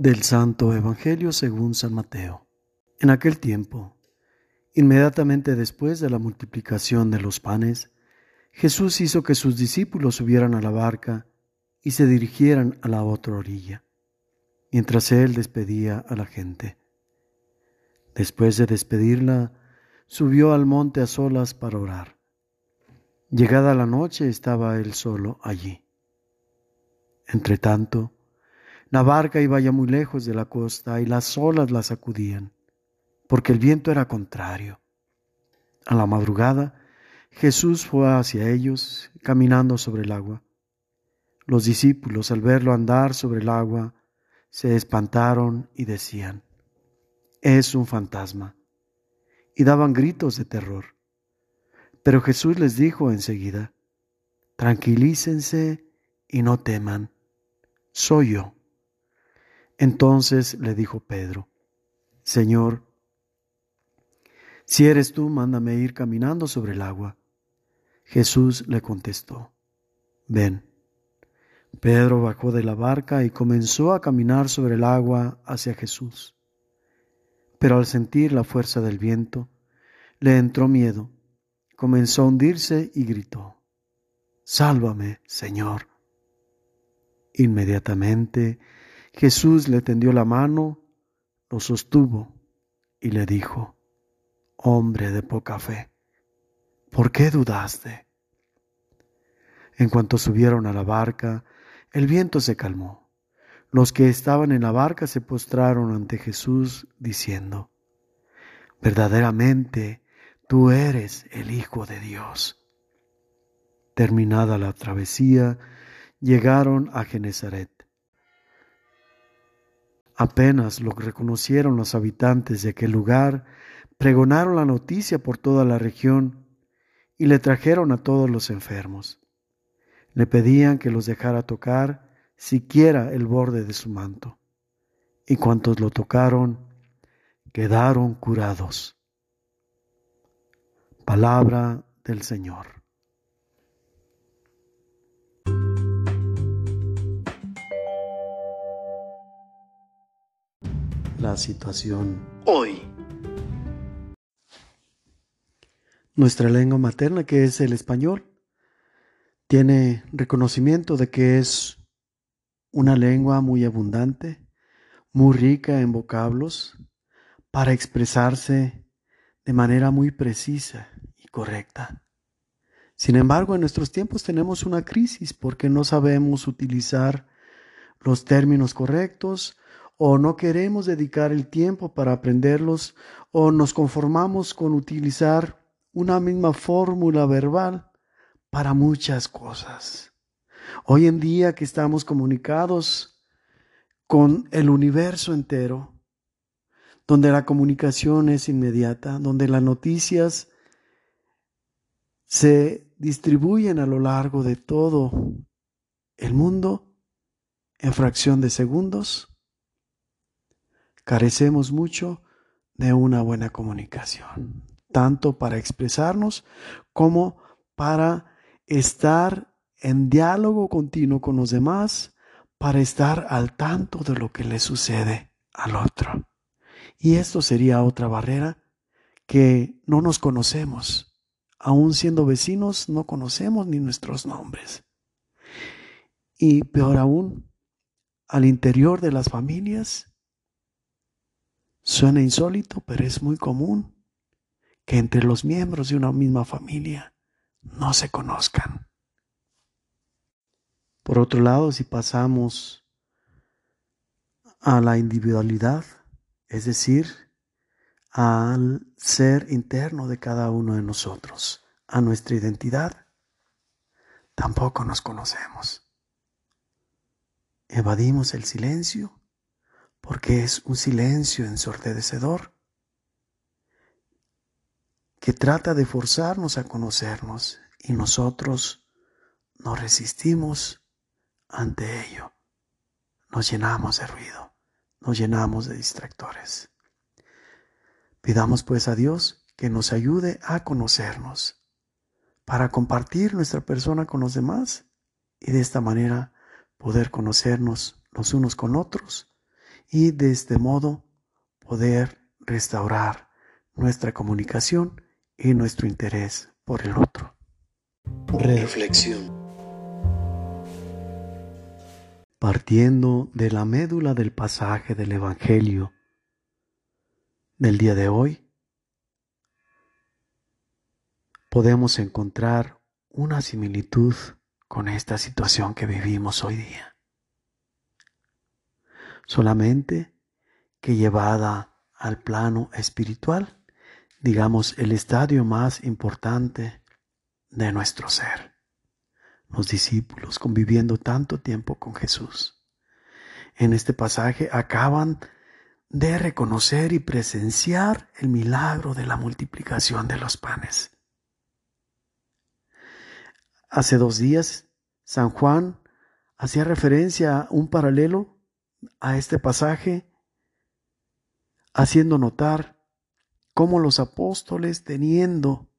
Del Santo Evangelio según San Mateo. En aquel tiempo, inmediatamente después de la multiplicación de los panes, Jesús hizo que sus discípulos subieran a la barca y se dirigieran a la otra orilla, mientras él despedía a la gente. Después de despedirla, subió al monte a solas para orar. Llegada la noche estaba él solo allí. Entretanto, la barca iba ya muy lejos de la costa y las olas la sacudían, porque el viento era contrario. A la madrugada, Jesús fue hacia ellos, caminando sobre el agua. Los discípulos, al verlo andar sobre el agua, se espantaron y decían, es un fantasma, y daban gritos de terror. Pero Jesús les dijo enseguida, tranquilícense y no teman, soy yo. Entonces le dijo Pedro, Señor, si eres tú, mándame ir caminando sobre el agua. Jesús le contestó, ven. Pedro bajó de la barca y comenzó a caminar sobre el agua hacia Jesús. Pero al sentir la fuerza del viento, le entró miedo, comenzó a hundirse y gritó, Sálvame, Señor. Inmediatamente Jesús le tendió la mano, lo sostuvo y le dijo, Hombre de poca fe, ¿por qué dudaste? En cuanto subieron a la barca, el viento se calmó. Los que estaban en la barca se postraron ante Jesús diciendo, Verdaderamente tú eres el Hijo de Dios. Terminada la travesía, llegaron a Genezaret. Apenas lo reconocieron los habitantes de aquel lugar, pregonaron la noticia por toda la región y le trajeron a todos los enfermos. Le pedían que los dejara tocar siquiera el borde de su manto. Y cuantos lo tocaron, quedaron curados. Palabra del Señor. La situación hoy. Nuestra lengua materna, que es el español, tiene reconocimiento de que es una lengua muy abundante, muy rica en vocablos, para expresarse de manera muy precisa y correcta. Sin embargo, en nuestros tiempos tenemos una crisis porque no sabemos utilizar los términos correctos o no queremos dedicar el tiempo para aprenderlos o nos conformamos con utilizar una misma fórmula verbal para muchas cosas. Hoy en día que estamos comunicados con el universo entero, donde la comunicación es inmediata, donde las noticias se distribuyen a lo largo de todo el mundo en fracción de segundos, carecemos mucho de una buena comunicación, tanto para expresarnos como para estar en diálogo continuo con los demás, para estar al tanto de lo que le sucede al otro. Y esto sería otra barrera que no nos conocemos. Aún siendo vecinos, no conocemos ni nuestros nombres. Y peor aún, al interior de las familias Suena insólito, pero es muy común que entre los miembros de una misma familia no se conozcan. Por otro lado, si pasamos a la individualidad, es decir, al ser interno de cada uno de nosotros, a nuestra identidad, tampoco nos conocemos. Evadimos el silencio porque es un silencio ensordecedor que trata de forzarnos a conocernos y nosotros nos resistimos ante ello. Nos llenamos de ruido, nos llenamos de distractores. Pidamos pues a Dios que nos ayude a conocernos para compartir nuestra persona con los demás y de esta manera poder conocernos los unos con otros y de este modo poder restaurar nuestra comunicación y nuestro interés por el otro. Reflexión. Partiendo de la médula del pasaje del Evangelio del día de hoy, podemos encontrar una similitud con esta situación que vivimos hoy día. Solamente que llevada al plano espiritual, digamos el estadio más importante de nuestro ser. Los discípulos conviviendo tanto tiempo con Jesús. En este pasaje acaban de reconocer y presenciar el milagro de la multiplicación de los panes. Hace dos días, San Juan hacía referencia a un paralelo a este pasaje, haciendo notar cómo los apóstoles, teniendo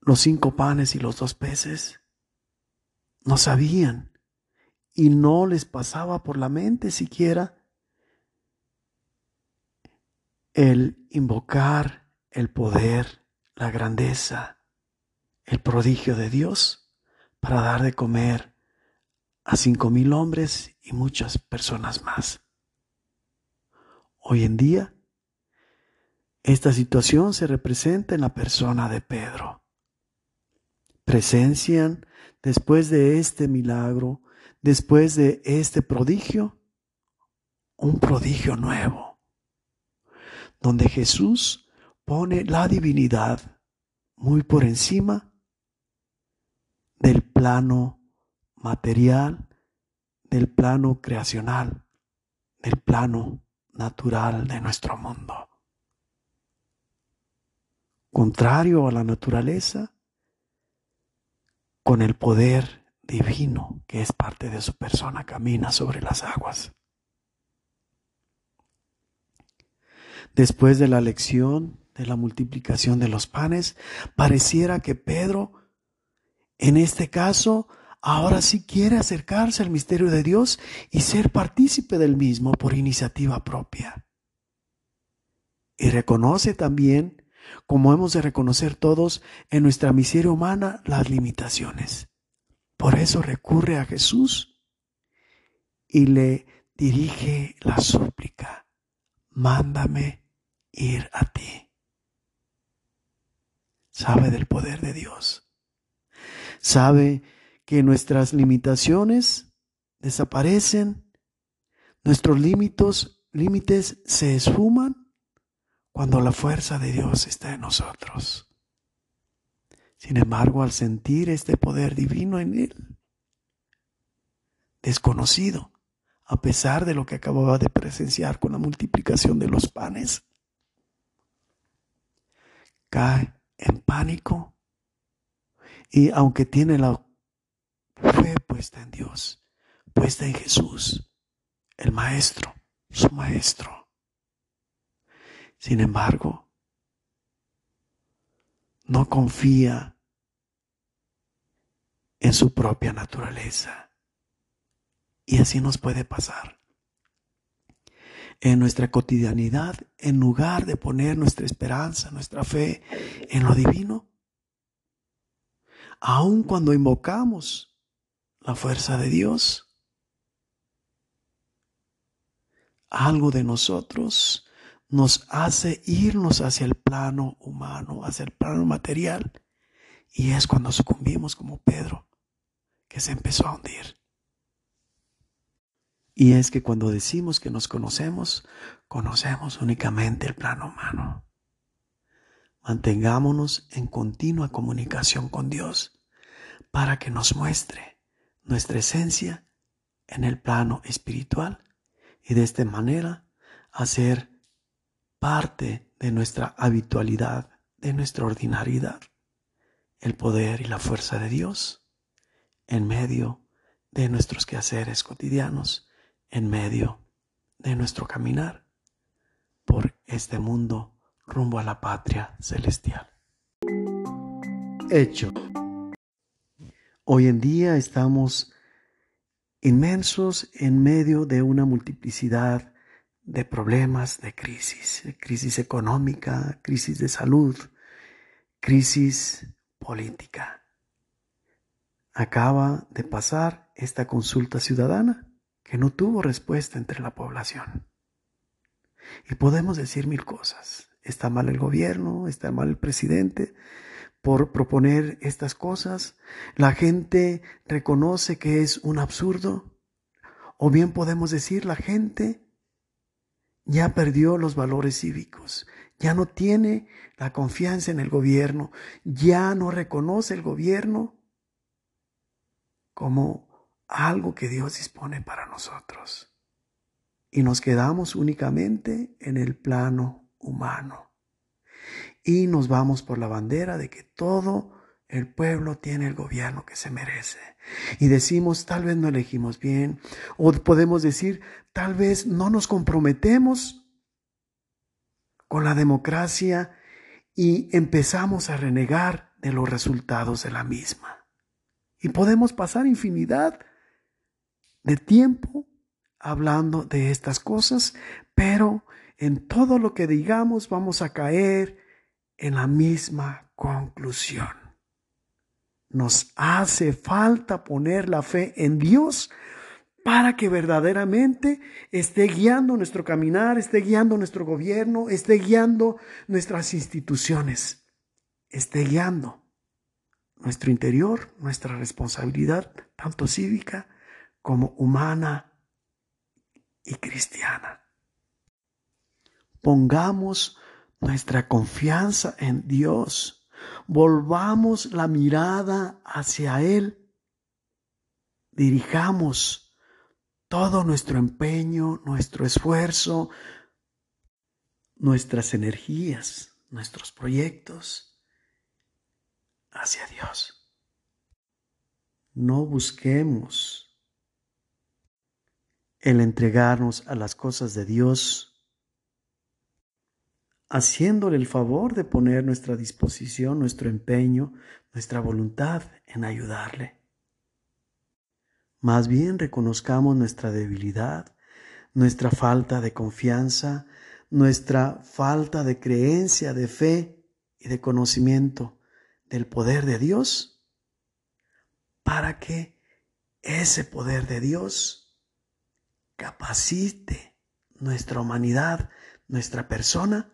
los cinco panes y los dos peces, no sabían y no les pasaba por la mente siquiera el invocar el poder, la grandeza, el prodigio de Dios para dar de comer a cinco mil hombres y muchas personas más. Hoy en día, esta situación se representa en la persona de Pedro. Presencian después de este milagro, después de este prodigio, un prodigio nuevo, donde Jesús pone la divinidad muy por encima del plano material, del plano creacional, del plano natural de nuestro mundo. Contrario a la naturaleza, con el poder divino que es parte de su persona, camina sobre las aguas. Después de la lección de la multiplicación de los panes, pareciera que Pedro en este caso, ahora sí quiere acercarse al misterio de Dios y ser partícipe del mismo por iniciativa propia. Y reconoce también, como hemos de reconocer todos en nuestra miseria humana, las limitaciones. Por eso recurre a Jesús y le dirige la súplica, mándame ir a ti. Sabe del poder de Dios sabe que nuestras limitaciones desaparecen, nuestros límites, límites se esfuman cuando la fuerza de Dios está en nosotros. Sin embargo, al sentir este poder divino en Él, desconocido, a pesar de lo que acababa de presenciar con la multiplicación de los panes, cae en pánico y aunque tiene la fe puesta en Dios, puesta en Jesús, el Maestro, su Maestro. Sin embargo, no confía en su propia naturaleza. Y así nos puede pasar. En nuestra cotidianidad, en lugar de poner nuestra esperanza, nuestra fe en lo divino, aun cuando invocamos la fuerza de Dios, algo de nosotros nos hace irnos hacia el plano humano, hacia el plano material. Y es cuando sucumbimos como Pedro, que se empezó a hundir. Y es que cuando decimos que nos conocemos, conocemos únicamente el plano humano. Mantengámonos en continua comunicación con Dios para que nos muestre nuestra esencia en el plano espiritual y de esta manera hacer parte de nuestra habitualidad, de nuestra ordinariedad, el poder y la fuerza de Dios en medio de nuestros quehaceres cotidianos, en medio de nuestro caminar por este mundo rumbo a la patria celestial. Hecho. Hoy en día estamos inmensos en medio de una multiplicidad de problemas, de crisis, crisis económica, crisis de salud, crisis política. Acaba de pasar esta consulta ciudadana que no tuvo respuesta entre la población. Y podemos decir mil cosas. Está mal el gobierno, está mal el presidente por proponer estas cosas. La gente reconoce que es un absurdo. O bien podemos decir la gente ya perdió los valores cívicos, ya no tiene la confianza en el gobierno, ya no reconoce el gobierno como algo que Dios dispone para nosotros. Y nos quedamos únicamente en el plano humano. Y nos vamos por la bandera de que todo el pueblo tiene el gobierno que se merece. Y decimos, tal vez no elegimos bien. O podemos decir, tal vez no nos comprometemos con la democracia y empezamos a renegar de los resultados de la misma. Y podemos pasar infinidad de tiempo hablando de estas cosas, pero en todo lo que digamos vamos a caer en la misma conclusión. Nos hace falta poner la fe en Dios para que verdaderamente esté guiando nuestro caminar, esté guiando nuestro gobierno, esté guiando nuestras instituciones, esté guiando nuestro interior, nuestra responsabilidad, tanto cívica como humana y cristiana. Pongamos nuestra confianza en Dios. Volvamos la mirada hacia Él. Dirijamos todo nuestro empeño, nuestro esfuerzo, nuestras energías, nuestros proyectos hacia Dios. No busquemos el entregarnos a las cosas de Dios haciéndole el favor de poner nuestra disposición, nuestro empeño, nuestra voluntad en ayudarle. Más bien reconozcamos nuestra debilidad, nuestra falta de confianza, nuestra falta de creencia, de fe y de conocimiento del poder de Dios, para que ese poder de Dios capacite nuestra humanidad, nuestra persona,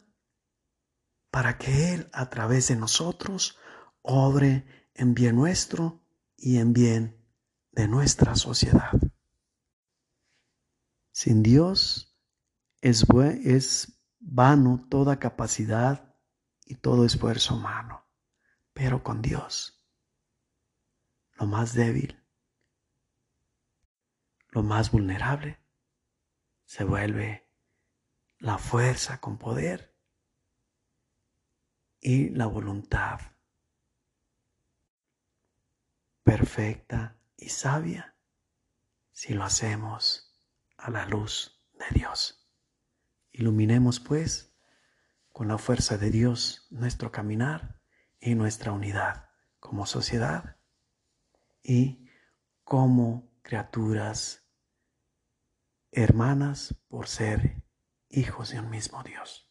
para que Él a través de nosotros obre en bien nuestro y en bien de nuestra sociedad. Sin Dios es, vano toda capacidad y todo esfuerzo humano, pero con Dios, lo más débil, lo más vulnerable, se vuelve la fuerza con poder y la voluntad perfecta y sabia si lo hacemos a la luz de Dios. Iluminemos pues con la fuerza de Dios nuestro caminar y nuestra unidad como sociedad y como criaturas hermanas por ser hijos de un mismo Dios.